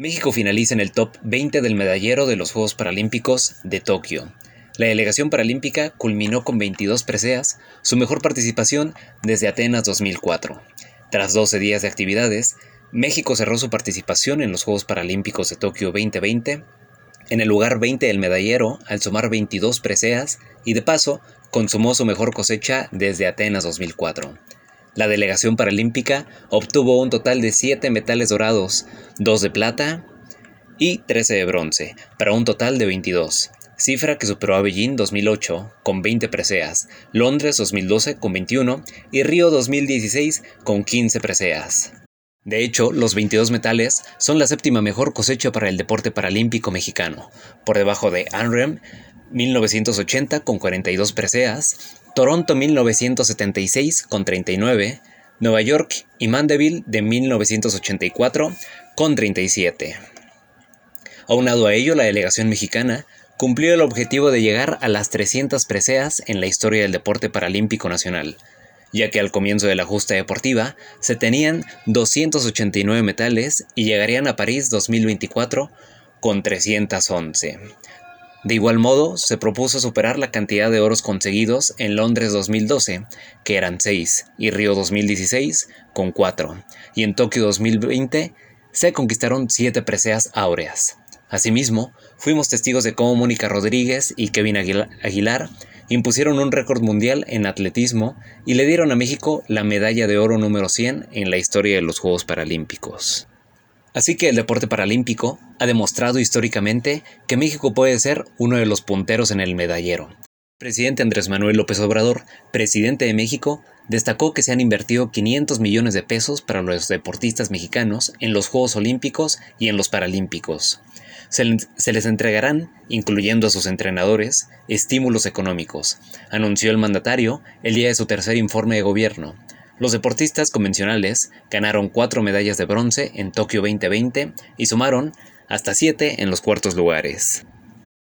México finaliza en el top 20 del medallero de los Juegos Paralímpicos de Tokio. La delegación paralímpica culminó con 22 preseas, su mejor participación desde Atenas 2004. Tras 12 días de actividades, México cerró su participación en los Juegos Paralímpicos de Tokio 2020 en el lugar 20 del medallero al sumar 22 preseas y de paso consumó su mejor cosecha desde Atenas 2004. La delegación paralímpica obtuvo un total de 7 metales dorados, 2 de plata y 13 de bronce, para un total de 22, cifra que superó a Beijing 2008 con 20 preseas, Londres 2012 con 21 y Río 2016 con 15 preseas. De hecho, los 22 metales son la séptima mejor cosecha para el deporte paralímpico mexicano, por debajo de Anrem 1980 con 42 preseas, Toronto 1976 con 39, Nueva York y Mandeville de 1984 con 37. Aunado a ello, la delegación mexicana cumplió el objetivo de llegar a las 300 preseas en la historia del deporte paralímpico nacional, ya que al comienzo de la justa deportiva se tenían 289 metales y llegarían a París 2024 con 311. De igual modo, se propuso superar la cantidad de oros conseguidos en Londres 2012, que eran 6, y Río 2016, con 4, y en Tokio 2020 se conquistaron 7 preseas áureas. Asimismo, fuimos testigos de cómo Mónica Rodríguez y Kevin Aguilar impusieron un récord mundial en atletismo y le dieron a México la medalla de oro número 100 en la historia de los Juegos Paralímpicos. Así que el deporte paralímpico ha demostrado históricamente que México puede ser uno de los punteros en el medallero. Presidente Andrés Manuel López Obrador, presidente de México, destacó que se han invertido 500 millones de pesos para los deportistas mexicanos en los Juegos Olímpicos y en los Paralímpicos. Se, les entregarán, incluyendo a sus entrenadores, estímulos económicos, anunció el mandatario el día de su tercer informe de gobierno, los deportistas convencionales ganaron cuatro medallas de bronce en Tokio 2020 y sumaron hasta siete en los cuartos lugares.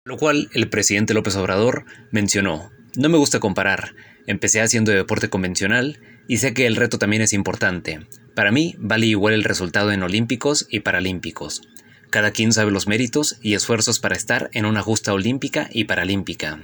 Lo cual el presidente López Obrador mencionó, no me gusta comparar, empecé haciendo deporte convencional y sé que el reto también es importante. Para mí vale igual el resultado en Olímpicos y Paralímpicos. Cada quien sabe los méritos y esfuerzos para estar en una justa olímpica y paralímpica.